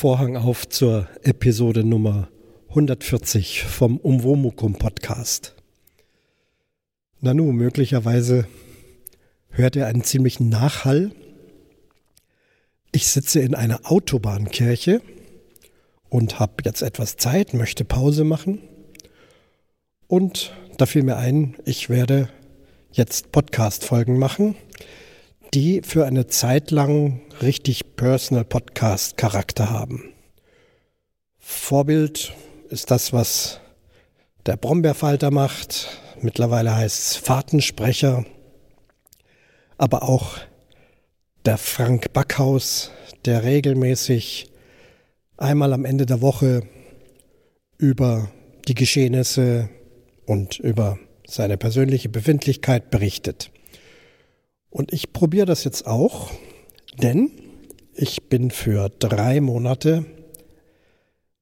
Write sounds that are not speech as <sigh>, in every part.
Vorhang auf zur Episode Nummer 140 vom Umwomukum Podcast. Nanu, möglicherweise hört ihr einen ziemlichen Nachhall. Ich sitze in einer Autobahnkirche und habe jetzt etwas Zeit, möchte Pause machen. Und da fiel mir ein, ich werde jetzt Podcast-Folgen machen, die für eine Zeit lang richtig Personal Podcast Charakter haben. Vorbild ist das, was der Brombeerfalter macht. Mittlerweile heißt es Fahrtensprecher. Aber auch der Frank Backhaus, der regelmäßig einmal am Ende der Woche über die Geschehnisse und über seine persönliche Befindlichkeit berichtet. Und ich probiere das jetzt auch, denn ich bin für drei Monate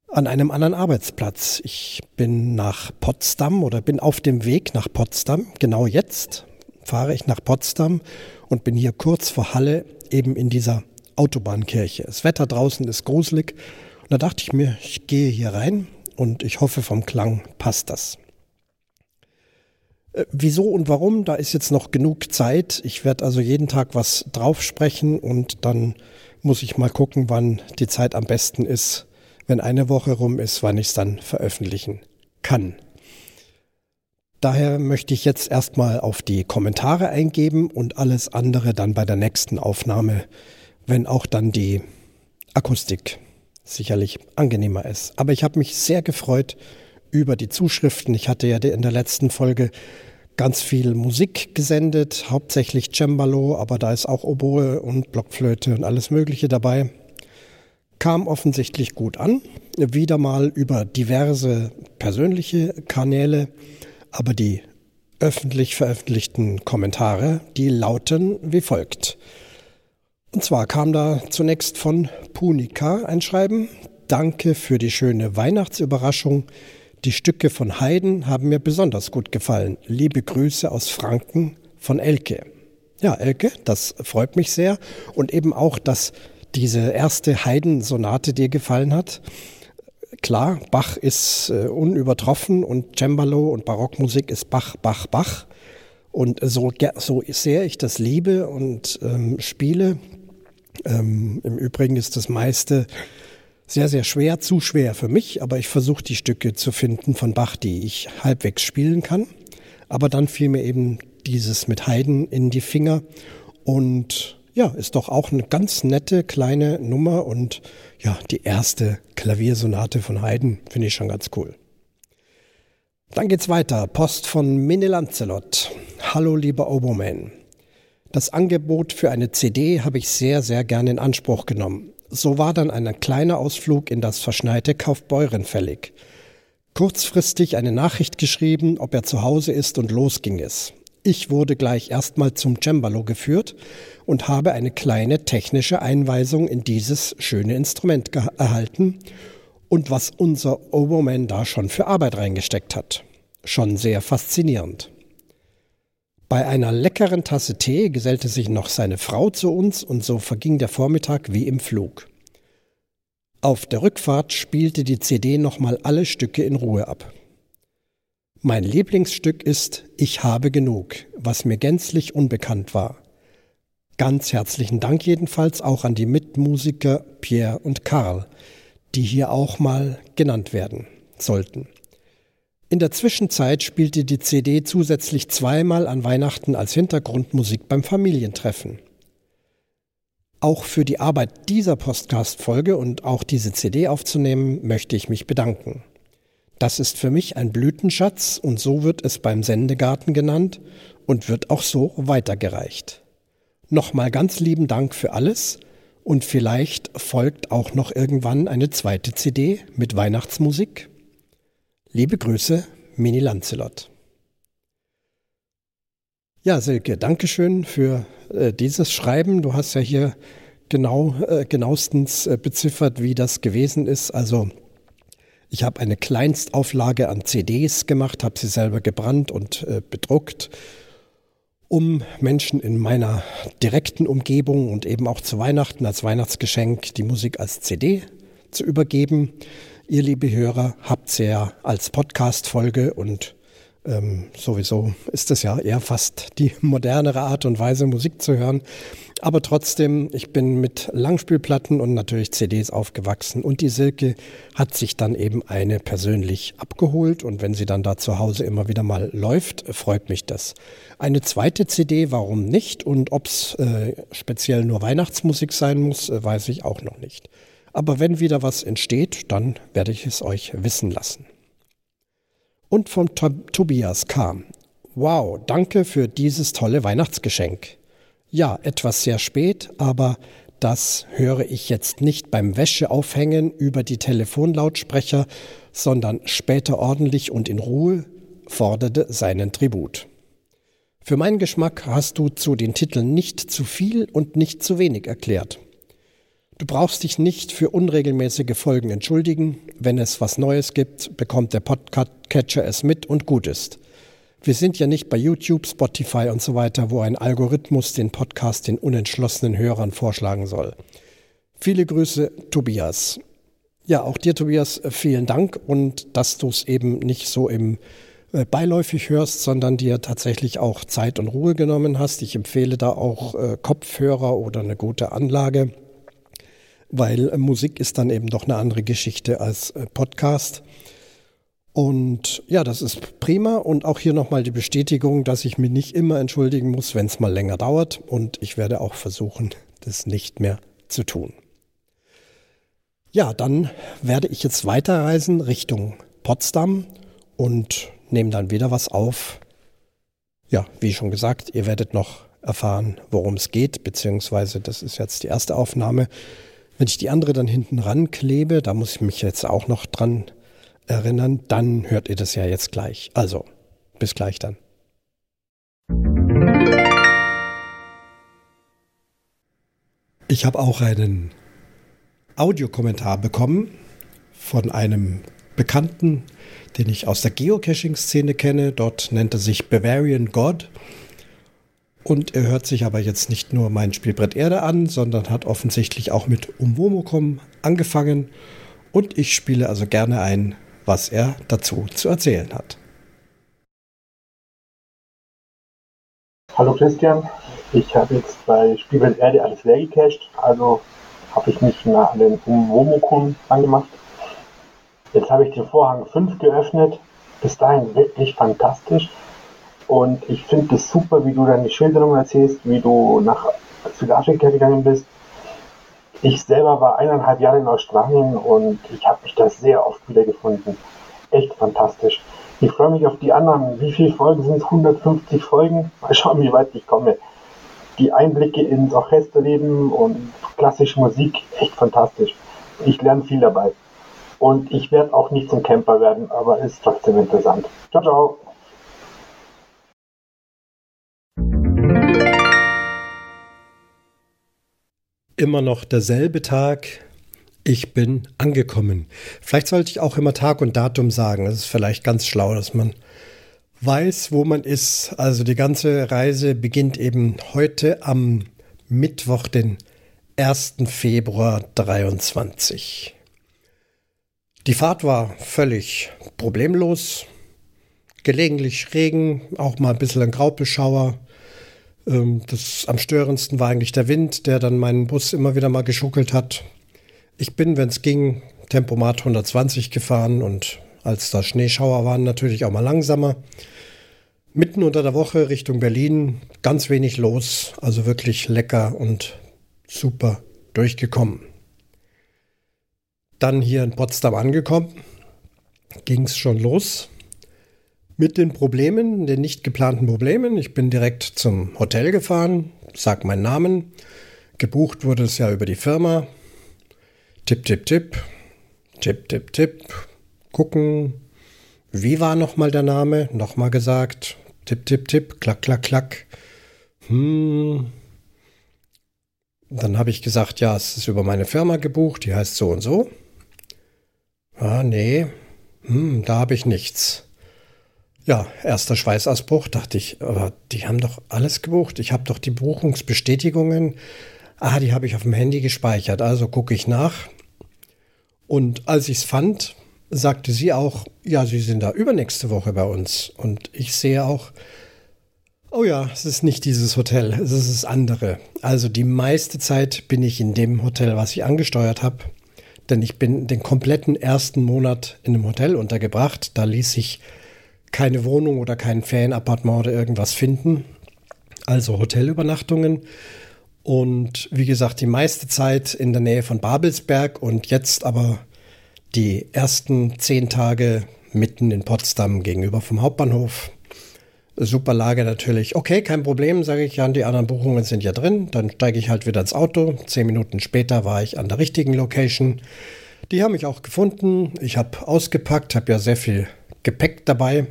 an einem anderen Arbeitsplatz. Ich bin nach Potsdam oder bin auf dem Weg nach Potsdam. Genau jetzt fahre ich nach Potsdam und bin hier kurz vor Halle eben in dieser Autobahnkirche. Das Wetter draußen ist gruselig und da dachte ich mir, ich gehe hier rein und ich hoffe vom Klang passt das. Äh, wieso und warum, da ist jetzt noch genug Zeit. Ich werde also jeden Tag was drauf sprechen und dann muss ich mal gucken, wann die Zeit am besten ist, wenn eine Woche rum ist, wann ich es dann veröffentlichen kann. Daher möchte ich jetzt erstmal auf die Kommentare eingeben und alles andere dann bei der nächsten Aufnahme, wenn auch dann die Akustik sicherlich angenehmer ist. Aber ich habe mich sehr gefreut über die Zuschriften. Ich hatte ja in der letzten Folge ganz viel Musik gesendet, hauptsächlich Cembalo, aber da ist auch Oboe und Blockflöte und alles Mögliche dabei. Kam offensichtlich gut an, wieder mal über diverse persönliche Kanäle, aber die öffentlich veröffentlichten Kommentare, die lauten wie folgt. Und zwar kam da zunächst von Punika ein Schreiben. Danke für die schöne Weihnachtsüberraschung. Die Stücke von Haydn haben mir besonders gut gefallen. Liebe Grüße aus Franken von Elke. Ja, Elke, das freut mich sehr. Und eben auch, dass diese erste Haydn-Sonate dir gefallen hat. Klar, Bach ist äh, unübertroffen und Cembalo und Barockmusik ist Bach, Bach, Bach. Und so, so sehr ich das liebe und ähm, spiele, ähm, im Übrigen ist das meiste sehr, sehr schwer, zu schwer für mich, aber ich versuche die Stücke zu finden von Bach, die ich halbwegs spielen kann. Aber dann fiel mir eben dieses mit Haydn in die Finger und ja, ist doch auch eine ganz nette kleine Nummer und ja, die erste Klaviersonate von Haydn finde ich schon ganz cool. Dann geht's weiter. Post von Minne Lancelot. Hallo lieber Oberman. Das Angebot für eine CD habe ich sehr, sehr gerne in Anspruch genommen. So war dann ein kleiner Ausflug in das verschneite Kaufbeuren fällig. Kurzfristig eine Nachricht geschrieben, ob er zu Hause ist und los ging es. Ich wurde gleich erstmal zum Cembalo geführt und habe eine kleine technische Einweisung in dieses schöne Instrument erhalten und was unser Oberman da schon für Arbeit reingesteckt hat. Schon sehr faszinierend. Bei einer leckeren Tasse Tee gesellte sich noch seine Frau zu uns und so verging der Vormittag wie im Flug. Auf der Rückfahrt spielte die CD nochmal alle Stücke in Ruhe ab. Mein Lieblingsstück ist Ich habe genug, was mir gänzlich unbekannt war. Ganz herzlichen Dank jedenfalls auch an die Mitmusiker Pierre und Karl, die hier auch mal genannt werden sollten. In der Zwischenzeit spielte die CD zusätzlich zweimal an Weihnachten als Hintergrundmusik beim Familientreffen. Auch für die Arbeit dieser Podcast-Folge und auch diese CD aufzunehmen, möchte ich mich bedanken. Das ist für mich ein Blütenschatz und so wird es beim Sendegarten genannt und wird auch so weitergereicht. Nochmal ganz lieben Dank für alles und vielleicht folgt auch noch irgendwann eine zweite CD mit Weihnachtsmusik. Liebe Grüße, Mini Lancelot. Ja, Silke, Dankeschön für äh, dieses Schreiben. Du hast ja hier genau, äh, genauestens äh, beziffert, wie das gewesen ist. Also ich habe eine Kleinstauflage an CDs gemacht, habe sie selber gebrannt und äh, bedruckt, um Menschen in meiner direkten Umgebung und eben auch zu Weihnachten als Weihnachtsgeschenk die Musik als CD zu übergeben. Ihr, liebe Hörer, habt sie ja als Podcast-Folge und ähm, sowieso ist es ja eher fast die modernere Art und Weise, Musik zu hören. Aber trotzdem, ich bin mit Langspielplatten und natürlich CDs aufgewachsen und die Silke hat sich dann eben eine persönlich abgeholt und wenn sie dann da zu Hause immer wieder mal läuft, freut mich das. Eine zweite CD, warum nicht? Und ob es äh, speziell nur Weihnachtsmusik sein muss, äh, weiß ich auch noch nicht. Aber wenn wieder was entsteht, dann werde ich es euch wissen lassen. Und vom Tobias kam. Wow, danke für dieses tolle Weihnachtsgeschenk. Ja, etwas sehr spät, aber das höre ich jetzt nicht beim Wäscheaufhängen über die Telefonlautsprecher, sondern später ordentlich und in Ruhe, forderte seinen Tribut. Für meinen Geschmack hast du zu den Titeln nicht zu viel und nicht zu wenig erklärt. Du brauchst dich nicht für unregelmäßige Folgen entschuldigen. Wenn es was Neues gibt, bekommt der Podcatcher es mit und gut ist. Wir sind ja nicht bei YouTube, Spotify und so weiter, wo ein Algorithmus den Podcast den unentschlossenen Hörern vorschlagen soll. Viele Grüße, Tobias. Ja, auch dir, Tobias, vielen Dank und dass du es eben nicht so im äh, beiläufig hörst, sondern dir tatsächlich auch Zeit und Ruhe genommen hast. Ich empfehle da auch äh, Kopfhörer oder eine gute Anlage weil äh, Musik ist dann eben doch eine andere Geschichte als äh, Podcast. Und ja, das ist prima. Und auch hier nochmal die Bestätigung, dass ich mich nicht immer entschuldigen muss, wenn es mal länger dauert. Und ich werde auch versuchen, das nicht mehr zu tun. Ja, dann werde ich jetzt weiterreisen Richtung Potsdam und nehme dann wieder was auf. Ja, wie schon gesagt, ihr werdet noch erfahren, worum es geht, beziehungsweise das ist jetzt die erste Aufnahme. Wenn ich die andere dann hinten ranklebe, da muss ich mich jetzt auch noch dran erinnern, dann hört ihr das ja jetzt gleich. Also, bis gleich dann. Ich habe auch einen Audiokommentar bekommen von einem Bekannten, den ich aus der Geocaching-Szene kenne. Dort nennt er sich Bavarian God. Und er hört sich aber jetzt nicht nur mein Spielbrett Erde an, sondern hat offensichtlich auch mit Umwomukum angefangen. Und ich spiele also gerne ein, was er dazu zu erzählen hat. Hallo Christian, ich habe jetzt bei Spielbrett Erde alles leer gecached, also habe ich mich mal an den Umwomukum angemacht. Jetzt habe ich den Vorhang 5 geöffnet, bis dahin wirklich fantastisch. Und ich finde es super, wie du deine Schilderung erzählst, wie du nach Südafrika gegangen bist. Ich selber war eineinhalb Jahre in Australien und ich habe mich da sehr oft wiedergefunden. Echt fantastisch. Ich freue mich auf die anderen. Wie viele Folgen sind es? 150 Folgen? Mal schauen, wie weit ich komme. Die Einblicke ins Orchesterleben und klassische Musik, echt fantastisch. Ich lerne viel dabei. Und ich werde auch nicht zum Camper werden, aber ist trotzdem interessant. Ciao, ciao. Immer noch derselbe Tag. Ich bin angekommen. Vielleicht sollte ich auch immer Tag und Datum sagen. Das ist vielleicht ganz schlau, dass man weiß, wo man ist. Also die ganze Reise beginnt eben heute am Mittwoch, den 1. Februar 23. Die Fahrt war völlig problemlos. Gelegentlich Regen, auch mal ein bisschen ein Graupelschauer. Ähm, das am störendsten war eigentlich der Wind, der dann meinen Bus immer wieder mal geschuckelt hat. Ich bin, wenn es ging, Tempomat 120 gefahren und als da Schneeschauer waren, natürlich auch mal langsamer. Mitten unter der Woche Richtung Berlin, ganz wenig los, also wirklich lecker und super durchgekommen. Dann hier in Potsdam angekommen, ging es schon los mit den Problemen, den nicht geplanten Problemen. Ich bin direkt zum Hotel gefahren, sag meinen Namen. Gebucht wurde es ja über die Firma. Tipp, tipp, tipp. Tipp, tipp, tipp. Gucken. Wie war nochmal der Name? Nochmal gesagt. Tipp, tipp, tipp. Klack, klack, klack. Hm. Dann habe ich gesagt, ja, es ist über meine Firma gebucht, die heißt so und so. Ah, nee. Hm, da habe ich nichts. Ja, erster Schweißausbruch, dachte ich, aber die haben doch alles gebucht. Ich habe doch die Buchungsbestätigungen. Ah, die habe ich auf dem Handy gespeichert. Also gucke ich nach. Und als ich es fand, sagte sie auch, ja, Sie sind da übernächste Woche bei uns. Und ich sehe auch, oh ja, es ist nicht dieses Hotel, es ist das andere. Also die meiste Zeit bin ich in dem Hotel, was ich angesteuert habe. Denn ich bin den kompletten ersten Monat in einem Hotel untergebracht. Da ließ sich keine Wohnung oder kein Ferienappartement oder irgendwas finden. Also Hotelübernachtungen. Und wie gesagt, die meiste Zeit in der Nähe von Babelsberg und jetzt aber die ersten zehn Tage mitten in Potsdam gegenüber vom Hauptbahnhof. Super Lage natürlich. Okay, kein Problem, sage ich ja. Die anderen Buchungen sind ja drin. Dann steige ich halt wieder ins Auto. Zehn Minuten später war ich an der richtigen Location. Die haben mich auch gefunden. Ich habe ausgepackt, habe ja sehr viel Gepäck dabei.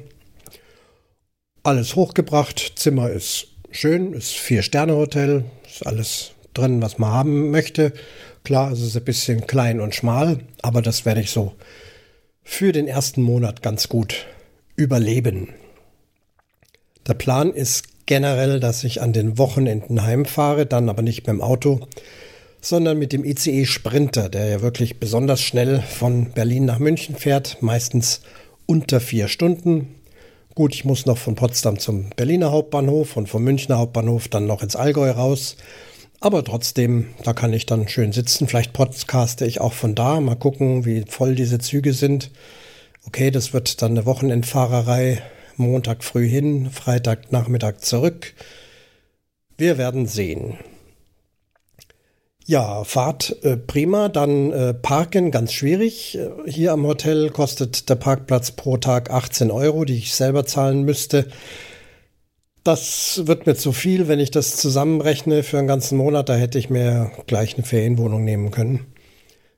Alles hochgebracht. Zimmer ist schön, ist Vier-Sterne-Hotel. Ist alles drin, was man haben möchte. Klar, es ist ein bisschen klein und schmal, aber das werde ich so für den ersten Monat ganz gut überleben. Der Plan ist generell, dass ich an den Wochenenden heimfahre, dann aber nicht mit dem Auto, sondern mit dem ICE Sprinter, der ja wirklich besonders schnell von Berlin nach München fährt, meistens unter vier Stunden. Gut, ich muss noch von Potsdam zum Berliner Hauptbahnhof und vom Münchner Hauptbahnhof dann noch ins Allgäu raus. Aber trotzdem, da kann ich dann schön sitzen. Vielleicht podcaste ich auch von da. Mal gucken, wie voll diese Züge sind. Okay, das wird dann eine Wochenendfahrerei. Montag früh hin, Freitag Nachmittag zurück. Wir werden sehen. Ja, Fahrt äh, prima, dann äh, Parken ganz schwierig. Äh, hier am Hotel kostet der Parkplatz pro Tag 18 Euro, die ich selber zahlen müsste. Das wird mir zu viel, wenn ich das zusammenrechne für einen ganzen Monat. Da hätte ich mir gleich eine Ferienwohnung nehmen können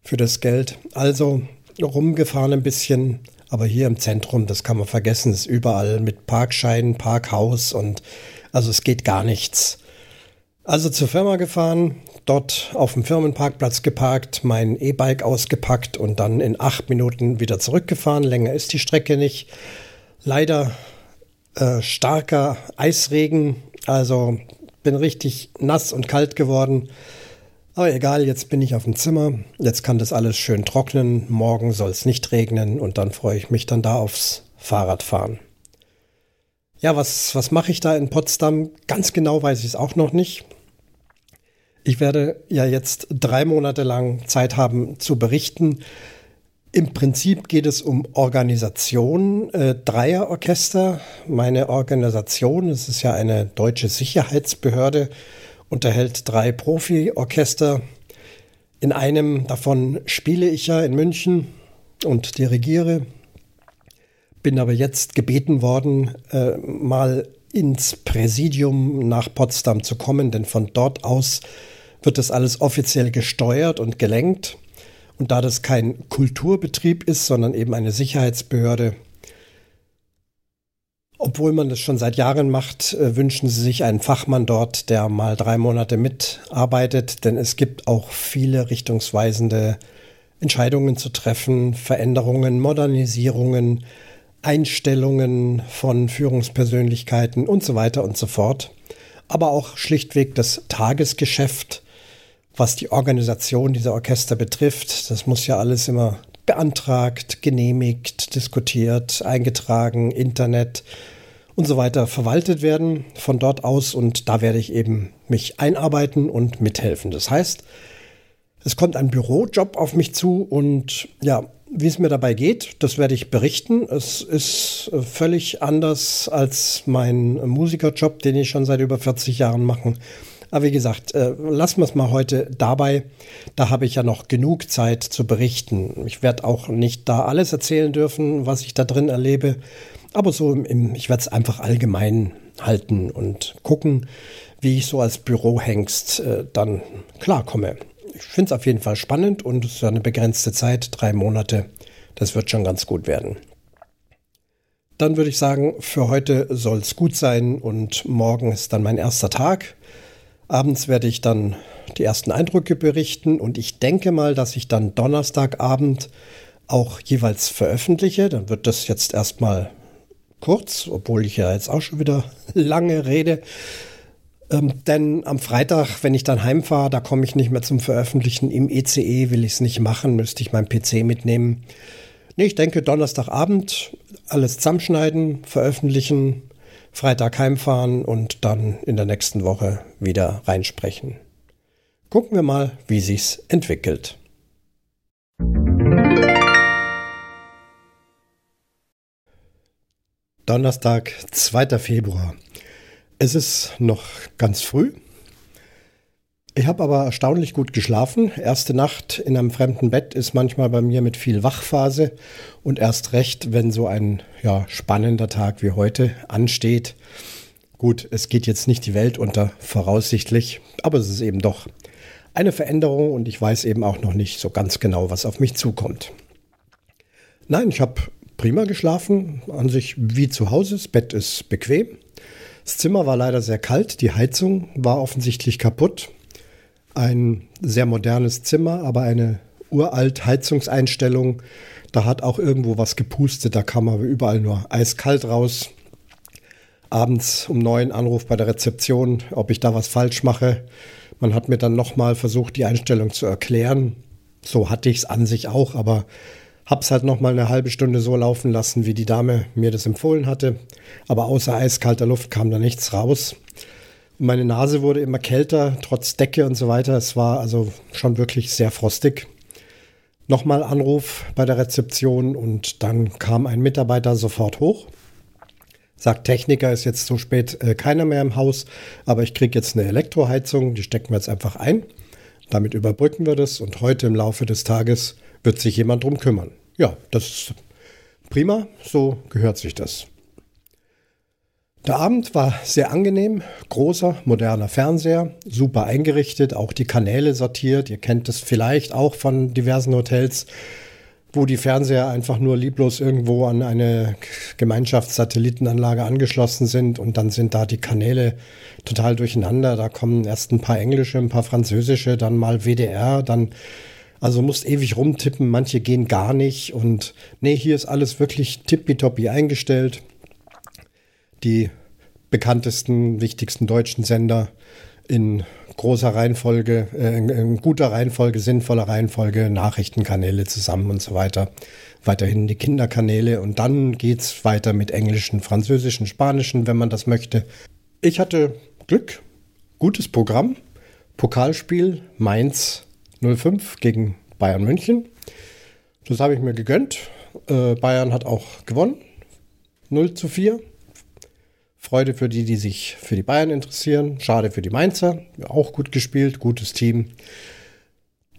für das Geld. Also rumgefahren ein bisschen, aber hier im Zentrum, das kann man vergessen, ist überall mit Parkscheinen, Parkhaus und also es geht gar nichts. Also zur Firma gefahren, dort auf dem Firmenparkplatz geparkt, mein E-Bike ausgepackt und dann in acht Minuten wieder zurückgefahren. Länger ist die Strecke nicht. Leider äh, starker Eisregen. Also bin richtig nass und kalt geworden. Aber egal, jetzt bin ich auf dem Zimmer. Jetzt kann das alles schön trocknen. Morgen soll es nicht regnen und dann freue ich mich dann da aufs Fahrradfahren. Ja, was, was mache ich da in Potsdam? Ganz genau weiß ich es auch noch nicht. Ich werde ja jetzt drei Monate lang Zeit haben zu berichten. Im Prinzip geht es um Organisation, äh, Dreierorchester. Meine Organisation, es ist ja eine deutsche Sicherheitsbehörde, unterhält drei Profiorchester. In einem davon spiele ich ja in München und dirigiere. Bin aber jetzt gebeten worden, äh, mal ins Präsidium nach Potsdam zu kommen, denn von dort aus wird das alles offiziell gesteuert und gelenkt. Und da das kein Kulturbetrieb ist, sondern eben eine Sicherheitsbehörde, obwohl man das schon seit Jahren macht, äh, wünschen sie sich einen Fachmann dort, der mal drei Monate mitarbeitet, denn es gibt auch viele richtungsweisende Entscheidungen zu treffen, Veränderungen, Modernisierungen, Einstellungen von Führungspersönlichkeiten und so weiter und so fort. Aber auch schlichtweg das Tagesgeschäft was die Organisation dieser Orchester betrifft. Das muss ja alles immer beantragt, genehmigt, diskutiert, eingetragen, Internet und so weiter verwaltet werden von dort aus und da werde ich eben mich einarbeiten und mithelfen. Das heißt, es kommt ein Bürojob auf mich zu und ja, wie es mir dabei geht, das werde ich berichten. Es ist völlig anders als mein Musikerjob, den ich schon seit über 40 Jahren mache. Aber wie gesagt, äh, lassen wir es mal heute dabei. Da habe ich ja noch genug Zeit zu berichten. Ich werde auch nicht da alles erzählen dürfen, was ich da drin erlebe. Aber so im ich werde es einfach allgemein halten und gucken, wie ich so als Bürohengst äh, dann klarkomme. Ich finde es auf jeden Fall spannend und es ist eine begrenzte Zeit, drei Monate. Das wird schon ganz gut werden. Dann würde ich sagen, für heute soll es gut sein und morgen ist dann mein erster Tag. Abends werde ich dann die ersten Eindrücke berichten und ich denke mal, dass ich dann Donnerstagabend auch jeweils veröffentliche. Dann wird das jetzt erstmal kurz, obwohl ich ja jetzt auch schon wieder <laughs> lange rede. Ähm, denn am Freitag, wenn ich dann heimfahre, da komme ich nicht mehr zum Veröffentlichen. Im ECE e will ich es nicht machen, müsste ich meinen PC mitnehmen. Nee, ich denke Donnerstagabend alles zusammenschneiden, veröffentlichen, Freitag heimfahren und dann in der nächsten Woche wieder reinsprechen. Gucken wir mal, wie sich's entwickelt. Donnerstag, 2. Februar. Es ist noch ganz früh. Ich habe aber erstaunlich gut geschlafen. Erste Nacht in einem fremden Bett ist manchmal bei mir mit viel Wachphase und erst recht, wenn so ein ja, spannender Tag wie heute ansteht. Gut, es geht jetzt nicht die Welt unter, voraussichtlich, aber es ist eben doch eine Veränderung und ich weiß eben auch noch nicht so ganz genau, was auf mich zukommt. Nein, ich habe prima geschlafen, an sich wie zu Hause. Das Bett ist bequem. Das Zimmer war leider sehr kalt, die Heizung war offensichtlich kaputt. Ein sehr modernes Zimmer, aber eine uralt Heizungseinstellung. Da hat auch irgendwo was gepustet, da kam aber überall nur eiskalt raus. Abends um neun Anruf bei der Rezeption, ob ich da was falsch mache. Man hat mir dann nochmal versucht, die Einstellung zu erklären. So hatte ich es an sich auch, aber Hab's halt noch mal eine halbe Stunde so laufen lassen, wie die Dame mir das empfohlen hatte. Aber außer eiskalter Luft kam da nichts raus. Und meine Nase wurde immer kälter, trotz Decke und so weiter. Es war also schon wirklich sehr frostig. Nochmal Anruf bei der Rezeption und dann kam ein Mitarbeiter sofort hoch. Sagt, Techniker ist jetzt so spät äh, keiner mehr im Haus, aber ich kriege jetzt eine Elektroheizung, die stecken wir jetzt einfach ein. Damit überbrücken wir das und heute im Laufe des Tages wird sich jemand drum kümmern ja, das ist prima, so gehört sich das. Der Abend war sehr angenehm, großer, moderner Fernseher, super eingerichtet, auch die Kanäle sortiert. Ihr kennt es vielleicht auch von diversen Hotels, wo die Fernseher einfach nur lieblos irgendwo an eine Gemeinschaftssatellitenanlage angeschlossen sind und dann sind da die Kanäle total durcheinander. Da kommen erst ein paar englische, ein paar französische, dann mal WDR, dann also musst ewig rumtippen, manche gehen gar nicht. Und nee, hier ist alles wirklich tippitoppi eingestellt. Die bekanntesten, wichtigsten deutschen Sender in großer Reihenfolge, äh, in guter Reihenfolge, sinnvoller Reihenfolge, Nachrichtenkanäle zusammen und so weiter. Weiterhin die Kinderkanäle und dann geht's weiter mit englischen, französischen, spanischen, wenn man das möchte. Ich hatte Glück, gutes Programm, Pokalspiel Mainz 05 gegen Bayern München. Das habe ich mir gegönnt. Äh, Bayern hat auch gewonnen. 0 zu 4. Freude für die, die sich für die Bayern interessieren. Schade für die Mainzer. Auch gut gespielt, gutes Team.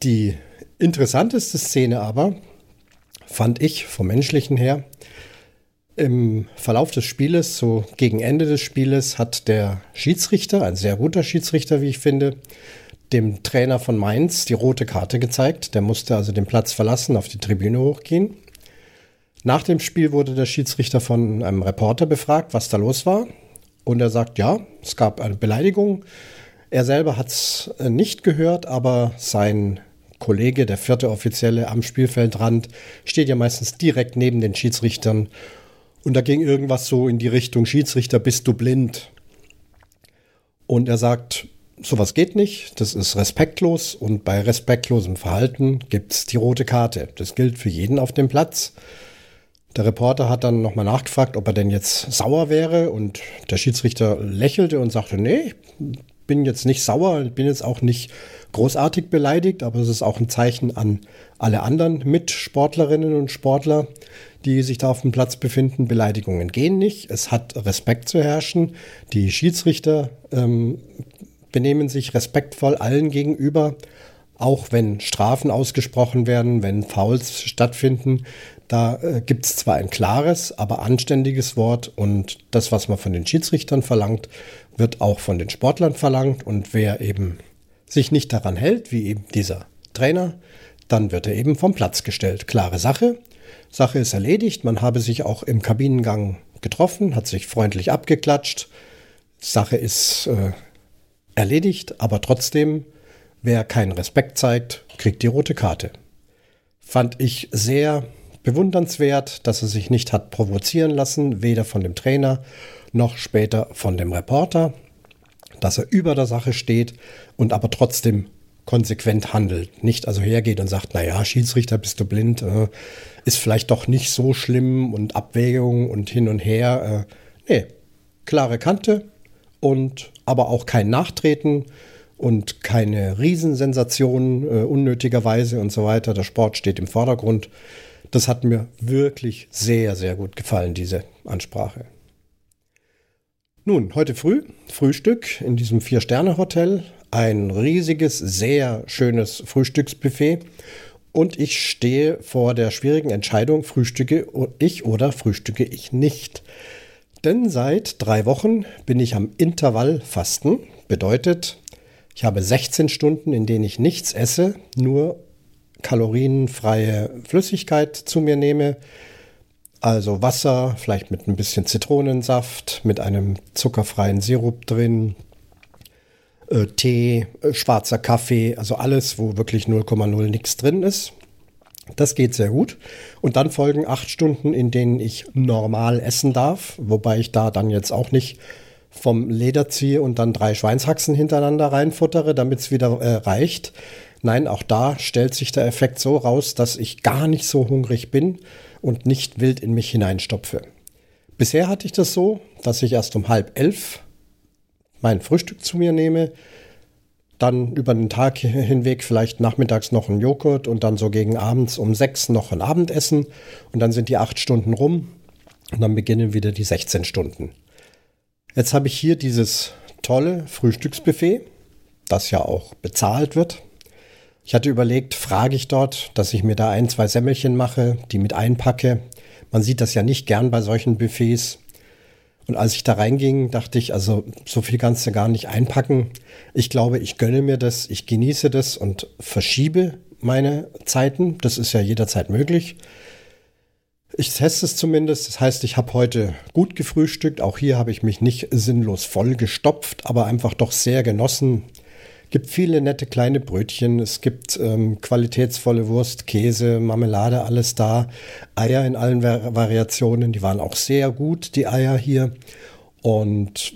Die interessanteste Szene aber fand ich vom menschlichen her. Im Verlauf des Spieles, so gegen Ende des Spieles, hat der Schiedsrichter, ein sehr guter Schiedsrichter, wie ich finde, dem Trainer von Mainz die rote Karte gezeigt. Der musste also den Platz verlassen, auf die Tribüne hochgehen. Nach dem Spiel wurde der Schiedsrichter von einem Reporter befragt, was da los war. Und er sagt, ja, es gab eine Beleidigung. Er selber hat es äh, nicht gehört, aber sein Kollege, der vierte Offizielle am Spielfeldrand, steht ja meistens direkt neben den Schiedsrichtern. Und da ging irgendwas so in die Richtung, Schiedsrichter, bist du blind? Und er sagt, sowas geht nicht, das ist respektlos und bei respektlosem Verhalten gibt es die rote Karte. Das gilt für jeden auf dem Platz. Der Reporter hat dann nochmal nachgefragt, ob er denn jetzt sauer wäre und der Schiedsrichter lächelte und sagte, nee, ich bin jetzt nicht sauer, ich bin jetzt auch nicht großartig beleidigt, aber es ist auch ein Zeichen an alle anderen Mitsportlerinnen und Sportler, die sich da auf dem Platz befinden. Beleidigungen gehen nicht. Es hat Respekt zu herrschen. Die Schiedsrichter ähm, benehmen sich respektvoll allen gegenüber, auch wenn Strafen ausgesprochen werden, wenn Fouls stattfinden. Da äh, gibt es zwar ein klares, aber anständiges Wort und das, was man von den Schiedsrichtern verlangt, wird auch von den Sportlern verlangt und wer eben sich nicht daran hält, wie eben dieser Trainer, dann wird er eben vom Platz gestellt. Klare Sache. Sache ist erledigt. Man habe sich auch im Kabinengang getroffen, hat sich freundlich abgeklatscht. Sache ist äh, erledigt, aber trotzdem, wer keinen Respekt zeigt, kriegt die rote Karte. Fand ich sehr bewundernswert, dass er sich nicht hat provozieren lassen, weder von dem Trainer noch später von dem Reporter. dass er über der Sache steht und aber trotzdem konsequent handelt. Nicht also hergeht und sagt, naja, Schiedsrichter, bist du blind, äh, ist vielleicht doch nicht so schlimm und Abwägung und hin und her. Äh, nee, klare Kante und aber auch kein Nachtreten und keine Riesensensationen äh, unnötigerweise und so weiter. Der Sport steht im Vordergrund. Das hat mir wirklich sehr, sehr gut gefallen, diese Ansprache. Nun, heute früh, Frühstück in diesem Vier-Sterne-Hotel, ein riesiges, sehr schönes Frühstücksbuffet und ich stehe vor der schwierigen Entscheidung, frühstücke ich oder frühstücke ich nicht. Denn seit drei Wochen bin ich am Intervallfasten, bedeutet ich habe 16 Stunden, in denen ich nichts esse, nur kalorienfreie Flüssigkeit zu mir nehme. Also Wasser, vielleicht mit ein bisschen Zitronensaft, mit einem zuckerfreien Sirup drin, äh, Tee, äh, schwarzer Kaffee, also alles, wo wirklich 0,0 nichts drin ist. Das geht sehr gut. Und dann folgen acht Stunden, in denen ich normal essen darf, wobei ich da dann jetzt auch nicht vom Leder ziehe und dann drei Schweinshaxen hintereinander reinfuttere, damit es wieder äh, reicht. Nein, auch da stellt sich der Effekt so raus, dass ich gar nicht so hungrig bin und nicht wild in mich hineinstopfe. Bisher hatte ich das so, dass ich erst um halb elf mein Frühstück zu mir nehme, dann über den Tag hinweg vielleicht nachmittags noch einen Joghurt und dann so gegen abends um sechs noch ein Abendessen und dann sind die acht Stunden rum und dann beginnen wieder die 16 Stunden. Jetzt habe ich hier dieses tolle Frühstücksbuffet, das ja auch bezahlt wird. Ich hatte überlegt, frage ich dort, dass ich mir da ein, zwei Semmelchen mache, die mit einpacke. Man sieht das ja nicht gern bei solchen Buffets. Und als ich da reinging, dachte ich, also so viel kannst du gar nicht einpacken. Ich glaube, ich gönne mir das, ich genieße das und verschiebe meine Zeiten. Das ist ja jederzeit möglich. Ich teste es zumindest. Das heißt, ich habe heute gut gefrühstückt. Auch hier habe ich mich nicht sinnlos voll gestopft, aber einfach doch sehr genossen. Gibt viele nette kleine Brötchen. Es gibt ähm, qualitätsvolle Wurst, Käse, Marmelade, alles da. Eier in allen Vari Variationen. Die waren auch sehr gut, die Eier hier. Und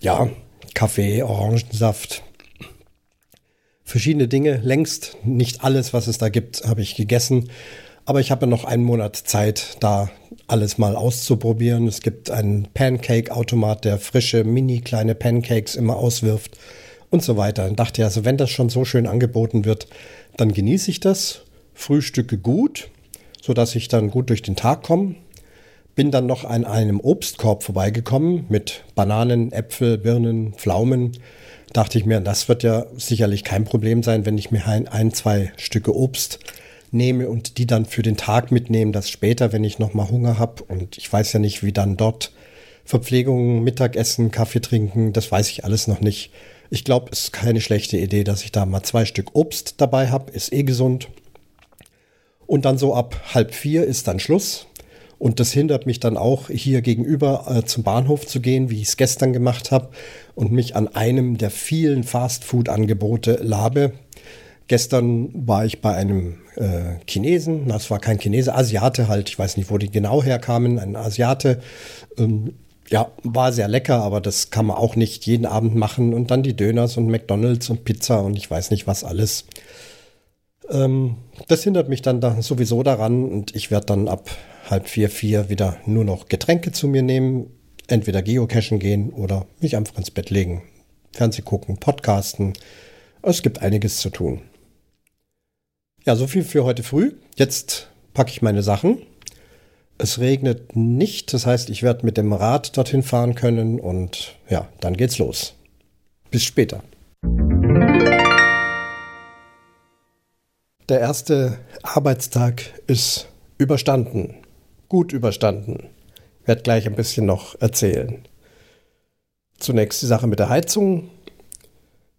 ja, Kaffee, Orangensaft. Verschiedene Dinge. Längst nicht alles, was es da gibt, habe ich gegessen. Aber ich habe noch einen Monat Zeit, da alles mal auszuprobieren. Es gibt einen Pancake-Automat, der frische, mini kleine Pancakes immer auswirft und so weiter. Und dachte also wenn das schon so schön angeboten wird, dann genieße ich das, frühstücke gut, sodass ich dann gut durch den Tag komme. Bin dann noch an einem Obstkorb vorbeigekommen mit Bananen, Äpfel, Birnen, Pflaumen. Dachte ich mir, das wird ja sicherlich kein Problem sein, wenn ich mir ein, ein zwei Stücke Obst nehme und die dann für den Tag mitnehmen, dass später, wenn ich nochmal Hunger habe und ich weiß ja nicht, wie dann dort Verpflegung, Mittagessen, Kaffee trinken, das weiß ich alles noch nicht. Ich glaube, es ist keine schlechte Idee, dass ich da mal zwei Stück Obst dabei habe, ist eh gesund. Und dann so ab halb vier ist dann Schluss. Und das hindert mich dann auch, hier gegenüber äh, zum Bahnhof zu gehen, wie ich es gestern gemacht habe, und mich an einem der vielen Fastfood-Angebote labe. Gestern war ich bei einem äh, Chinesen, das war kein Chinese, Asiate halt, ich weiß nicht, wo die genau herkamen, ein Asiate. Ähm, ja, war sehr lecker, aber das kann man auch nicht jeden Abend machen. Und dann die Döners und McDonalds und Pizza und ich weiß nicht was alles. Ähm, das hindert mich dann da sowieso daran und ich werde dann ab halb vier, vier wieder nur noch Getränke zu mir nehmen, entweder geocachen gehen oder mich einfach ins Bett legen, Fernseh gucken, podcasten. Es gibt einiges zu tun. Ja, so viel für heute früh. Jetzt packe ich meine Sachen. Es regnet nicht, das heißt, ich werde mit dem Rad dorthin fahren können und ja, dann geht's los. Bis später. Der erste Arbeitstag ist überstanden. Gut überstanden. Ich werde gleich ein bisschen noch erzählen. Zunächst die Sache mit der Heizung.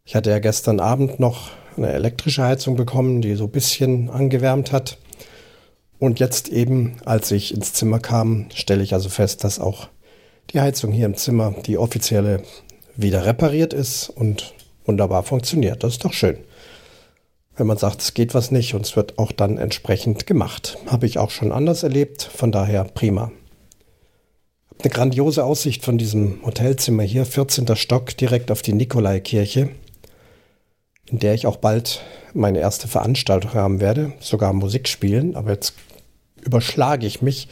Ich hatte ja gestern Abend noch eine elektrische Heizung bekommen, die so ein bisschen angewärmt hat. Und jetzt eben, als ich ins Zimmer kam, stelle ich also fest, dass auch die Heizung hier im Zimmer, die offizielle, wieder repariert ist und wunderbar funktioniert. Das ist doch schön. Wenn man sagt, es geht was nicht und es wird auch dann entsprechend gemacht. Habe ich auch schon anders erlebt, von daher prima. eine grandiose Aussicht von diesem Hotelzimmer hier, 14. Stock, direkt auf die Nikolaikirche, in der ich auch bald meine erste Veranstaltung haben werde, sogar Musik spielen, aber jetzt überschlage ich mich.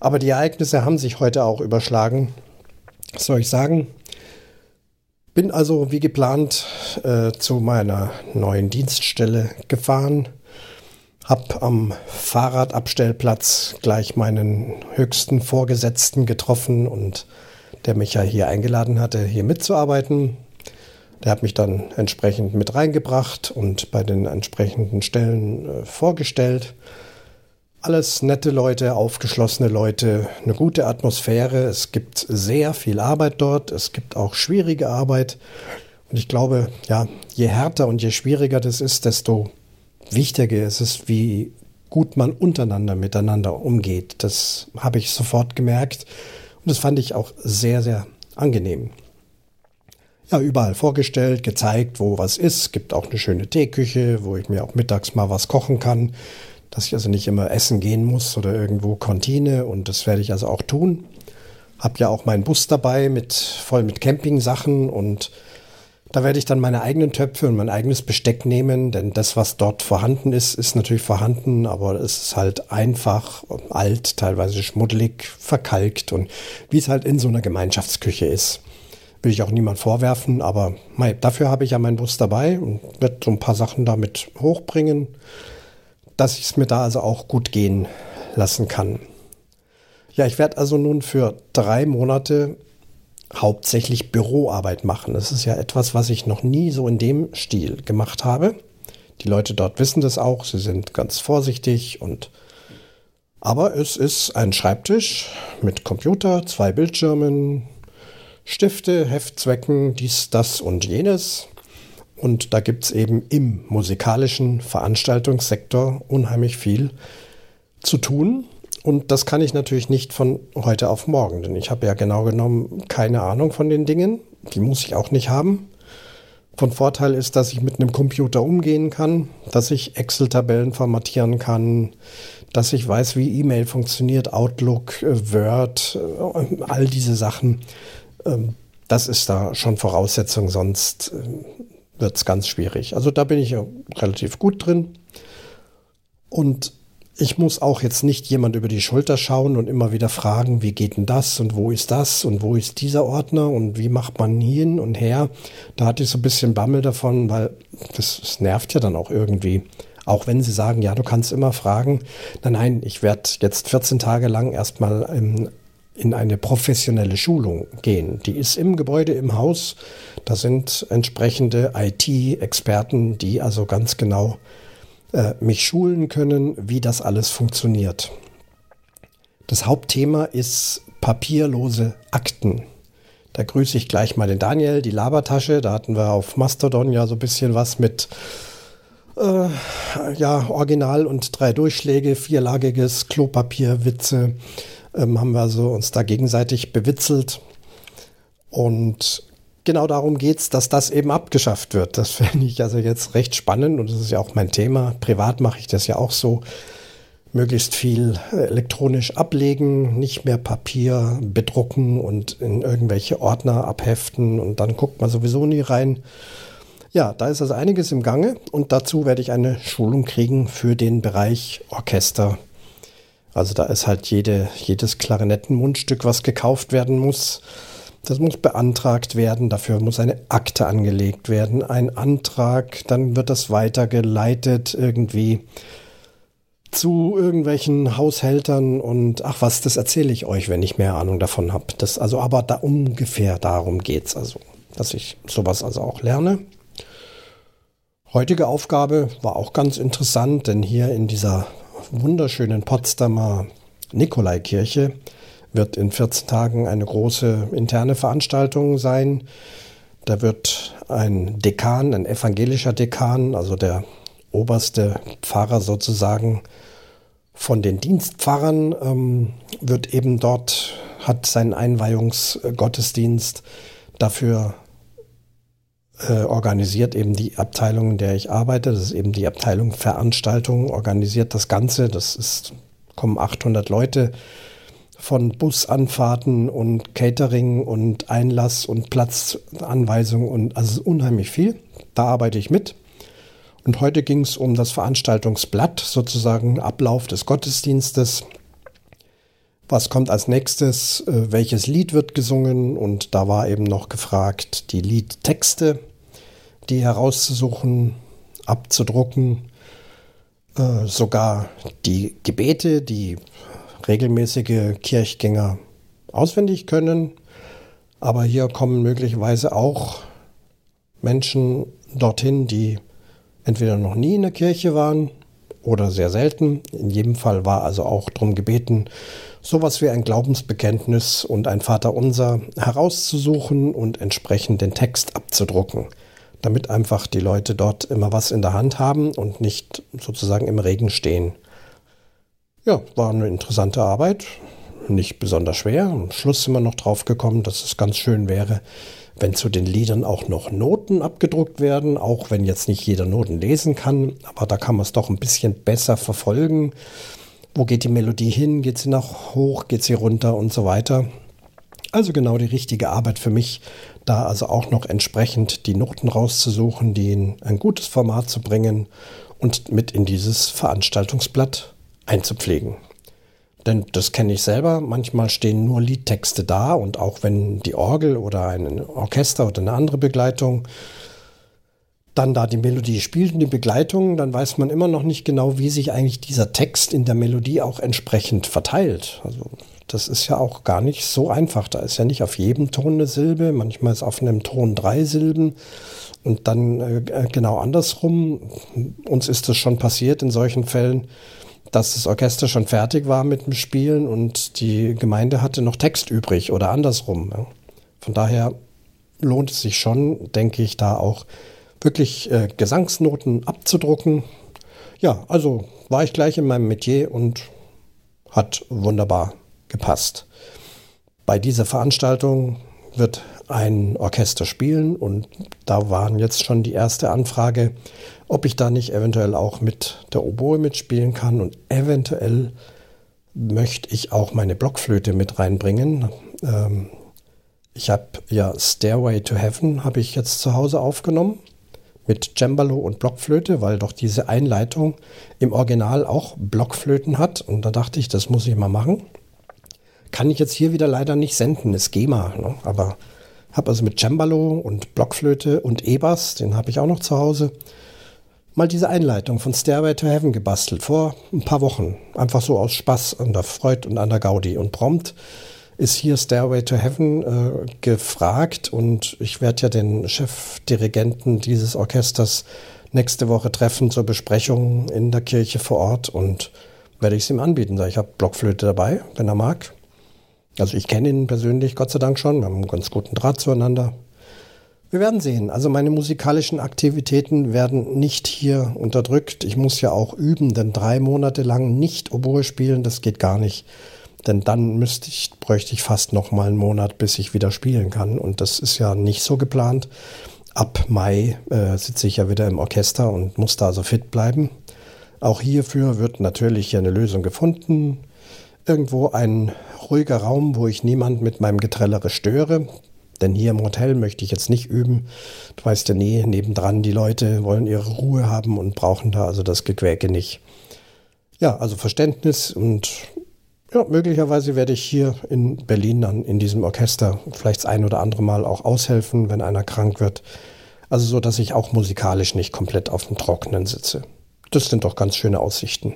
Aber die Ereignisse haben sich heute auch überschlagen. Was soll ich sagen? Bin also wie geplant äh, zu meiner neuen Dienststelle gefahren, hab am Fahrradabstellplatz gleich meinen höchsten Vorgesetzten getroffen und der mich ja hier eingeladen hatte, hier mitzuarbeiten. Der hat mich dann entsprechend mit reingebracht und bei den entsprechenden Stellen äh, vorgestellt. Alles nette Leute, aufgeschlossene Leute, eine gute Atmosphäre. Es gibt sehr viel Arbeit dort. Es gibt auch schwierige Arbeit. Und ich glaube, ja, je härter und je schwieriger das ist, desto Wichtige ist es, wie gut man untereinander miteinander umgeht. Das habe ich sofort gemerkt und das fand ich auch sehr, sehr angenehm. Ja, überall vorgestellt, gezeigt, wo was ist. Es gibt auch eine schöne Teeküche, wo ich mir auch mittags mal was kochen kann, dass ich also nicht immer essen gehen muss oder irgendwo Kantine und das werde ich also auch tun. Hab ja auch meinen Bus dabei mit voll mit Campingsachen und da werde ich dann meine eigenen Töpfe und mein eigenes Besteck nehmen, denn das, was dort vorhanden ist, ist natürlich vorhanden, aber es ist halt einfach, alt, teilweise schmuddelig, verkalkt und wie es halt in so einer Gemeinschaftsküche ist. Will ich auch niemand vorwerfen, aber dafür habe ich ja meinen Bus dabei und werde so ein paar Sachen damit hochbringen, dass ich es mir da also auch gut gehen lassen kann. Ja, ich werde also nun für drei Monate hauptsächlich Büroarbeit machen. Das ist ja etwas, was ich noch nie so in dem Stil gemacht habe. Die Leute dort wissen das auch, sie sind ganz vorsichtig und aber es ist ein Schreibtisch mit Computer, zwei Bildschirmen, Stifte, Heftzwecken, dies, das und jenes. Und da gibt es eben im musikalischen Veranstaltungssektor unheimlich viel zu tun. Und das kann ich natürlich nicht von heute auf morgen, denn ich habe ja genau genommen keine Ahnung von den Dingen. Die muss ich auch nicht haben. Von Vorteil ist, dass ich mit einem Computer umgehen kann, dass ich Excel-Tabellen formatieren kann, dass ich weiß, wie E-Mail funktioniert, Outlook, äh, Word, äh, all diese Sachen. Ähm, das ist da schon Voraussetzung, sonst äh, wird es ganz schwierig. Also da bin ich relativ gut drin. Und ich muss auch jetzt nicht jemand über die Schulter schauen und immer wieder fragen, wie geht denn das und wo ist das und wo ist dieser Ordner und wie macht man hin und her. Da hatte ich so ein bisschen Bammel davon, weil das, das nervt ja dann auch irgendwie. Auch wenn sie sagen, ja, du kannst immer fragen. Nein, nein, ich werde jetzt 14 Tage lang erstmal in, in eine professionelle Schulung gehen. Die ist im Gebäude, im Haus. Da sind entsprechende IT-Experten, die also ganz genau äh, mich schulen können, wie das alles funktioniert. Das Hauptthema ist papierlose Akten. Da grüße ich gleich mal den Daniel, die Labertasche. Da hatten wir auf Mastodon ja so ein bisschen was mit äh, ja, Original und drei Durchschläge, vierlagiges Klopapier, Witze. Ähm, haben wir so uns da gegenseitig bewitzelt. Und genau darum geht es, dass das eben abgeschafft wird. Das <laughs> fände ich also jetzt recht spannend und das ist ja auch mein Thema. Privat mache ich das ja auch so. Möglichst viel elektronisch ablegen, nicht mehr Papier bedrucken und in irgendwelche Ordner abheften und dann guckt man sowieso nie rein. Ja, da ist also einiges im Gange und dazu werde ich eine Schulung kriegen für den Bereich Orchester. Also da ist halt jede, jedes Klarinettenmundstück, was gekauft werden muss, das muss beantragt werden, dafür muss eine Akte angelegt werden, ein Antrag, dann wird das weitergeleitet irgendwie zu irgendwelchen Haushältern und ach was, das erzähle ich euch, wenn ich mehr Ahnung davon habe. Also aber da ungefähr darum geht's also, dass ich sowas also auch lerne. Heutige Aufgabe war auch ganz interessant, denn hier in dieser wunderschönen Potsdamer Nikolaikirche wird in 14 Tagen eine große interne Veranstaltung sein. Da wird ein Dekan, ein evangelischer Dekan, also der oberste Pfarrer sozusagen von den Dienstpfarrern, ähm, wird eben dort, hat seinen Einweihungsgottesdienst dafür äh, organisiert eben die Abteilung, in der ich arbeite. Das ist eben die Abteilung Veranstaltungen, organisiert das Ganze. Das ist, kommen 800 Leute von Busanfahrten und Catering und Einlass und Platzanweisung und also unheimlich viel. Da arbeite ich mit. Und heute ging es um das Veranstaltungsblatt, sozusagen Ablauf des Gottesdienstes. Was kommt als nächstes? Äh, welches Lied wird gesungen? Und da war eben noch gefragt, die Liedtexte, die herauszusuchen, abzudrucken, äh, sogar die Gebete, die regelmäßige Kirchgänger auswendig können. Aber hier kommen möglicherweise auch Menschen dorthin, die entweder noch nie in der Kirche waren oder sehr selten. In jedem Fall war also auch darum gebeten, sowas wie ein Glaubensbekenntnis und ein Vaterunser herauszusuchen und entsprechend den Text abzudrucken, damit einfach die Leute dort immer was in der Hand haben und nicht sozusagen im Regen stehen. Ja, war eine interessante Arbeit, nicht besonders schwer. Am Schluss sind wir noch drauf gekommen, dass es ganz schön wäre, wenn zu den Liedern auch noch Noten abgedruckt werden, auch wenn jetzt nicht jeder Noten lesen kann, aber da kann man es doch ein bisschen besser verfolgen. Wo geht die Melodie hin? Geht sie nach hoch? Geht sie runter und so weiter? Also genau die richtige Arbeit für mich, da also auch noch entsprechend die Noten rauszusuchen, die in ein gutes Format zu bringen und mit in dieses Veranstaltungsblatt einzupflegen. Denn das kenne ich selber. Manchmal stehen nur Liedtexte da und auch wenn die Orgel oder ein Orchester oder eine andere Begleitung dann da die Melodie spielt und die Begleitung, dann weiß man immer noch nicht genau, wie sich eigentlich dieser Text in der Melodie auch entsprechend verteilt. Also das ist ja auch gar nicht so einfach. Da ist ja nicht auf jedem Ton eine Silbe, manchmal ist auf einem Ton drei Silben und dann äh, genau andersrum. Uns ist das schon passiert in solchen Fällen dass das Orchester schon fertig war mit dem Spielen und die Gemeinde hatte noch Text übrig oder andersrum. Von daher lohnt es sich schon, denke ich, da auch wirklich äh, Gesangsnoten abzudrucken. Ja, also war ich gleich in meinem Metier und hat wunderbar gepasst. Bei dieser Veranstaltung wird ein Orchester spielen und da waren jetzt schon die erste Anfrage, ob ich da nicht eventuell auch mit der Oboe mitspielen kann und eventuell möchte ich auch meine Blockflöte mit reinbringen. Ähm, ich habe ja Stairway to Heaven habe ich jetzt zu Hause aufgenommen mit Cembalo und Blockflöte, weil doch diese Einleitung im Original auch Blockflöten hat und da dachte ich, das muss ich mal machen. Kann ich jetzt hier wieder leider nicht senden, ist GEMA, ne? aber habe also mit Cembalo und Blockflöte und E-Bass, den habe ich auch noch zu Hause, mal diese Einleitung von Stairway to Heaven gebastelt, vor ein paar Wochen. Einfach so aus Spaß an der Freude und an der Gaudi. Und prompt ist hier Stairway to Heaven äh, gefragt und ich werde ja den Chefdirigenten dieses Orchesters nächste Woche treffen zur Besprechung in der Kirche vor Ort und werde ich es ihm anbieten. Ich habe Blockflöte dabei, wenn er mag. Also ich kenne ihn persönlich, Gott sei Dank schon. Wir haben einen ganz guten Draht zueinander. Wir werden sehen. Also meine musikalischen Aktivitäten werden nicht hier unterdrückt. Ich muss ja auch üben, denn drei Monate lang nicht Oboe spielen, das geht gar nicht. Denn dann müsste ich, bräuchte ich fast noch mal einen Monat, bis ich wieder spielen kann. Und das ist ja nicht so geplant. Ab Mai äh, sitze ich ja wieder im Orchester und muss da so fit bleiben. Auch hierfür wird natürlich eine Lösung gefunden irgendwo ein ruhiger Raum, wo ich niemand mit meinem Getrellere störe. Denn hier im Hotel möchte ich jetzt nicht üben. Du weißt ja nie, nebendran die Leute wollen ihre Ruhe haben und brauchen da also das Gequäke nicht. Ja, also Verständnis und ja, möglicherweise werde ich hier in Berlin dann in diesem Orchester vielleicht das ein oder andere Mal auch aushelfen, wenn einer krank wird. Also so, dass ich auch musikalisch nicht komplett auf dem Trockenen sitze. Das sind doch ganz schöne Aussichten.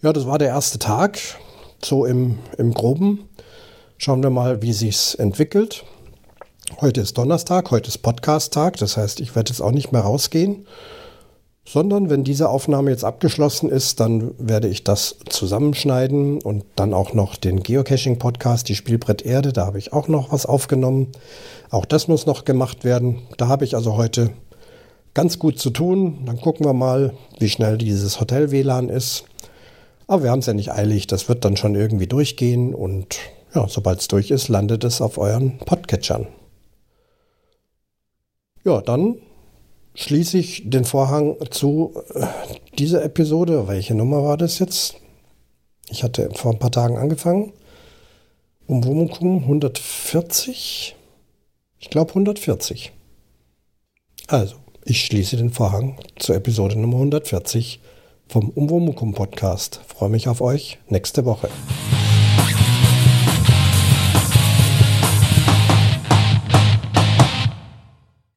Ja, das war der erste Tag, so im, im Groben. Schauen wir mal, wie sich's entwickelt. Heute ist Donnerstag, heute ist Podcast-Tag, das heißt, ich werde jetzt auch nicht mehr rausgehen, sondern wenn diese Aufnahme jetzt abgeschlossen ist, dann werde ich das zusammenschneiden und dann auch noch den Geocaching-Podcast, die Spielbrett Erde, da habe ich auch noch was aufgenommen. Auch das muss noch gemacht werden. Da habe ich also heute ganz gut zu tun. Dann gucken wir mal, wie schnell dieses Hotel-WLAN ist. Aber wir haben es ja nicht eilig, das wird dann schon irgendwie durchgehen und ja, sobald es durch ist, landet es auf euren Podcatchern. Ja, dann schließe ich den Vorhang zu äh, dieser Episode. Welche Nummer war das jetzt? Ich hatte vor ein paar Tagen angefangen. Umwomukum 140. Ich glaube 140. Also, ich schließe den Vorhang zur Episode Nummer 140 vom Umwomukum Podcast. Freue mich auf euch nächste Woche.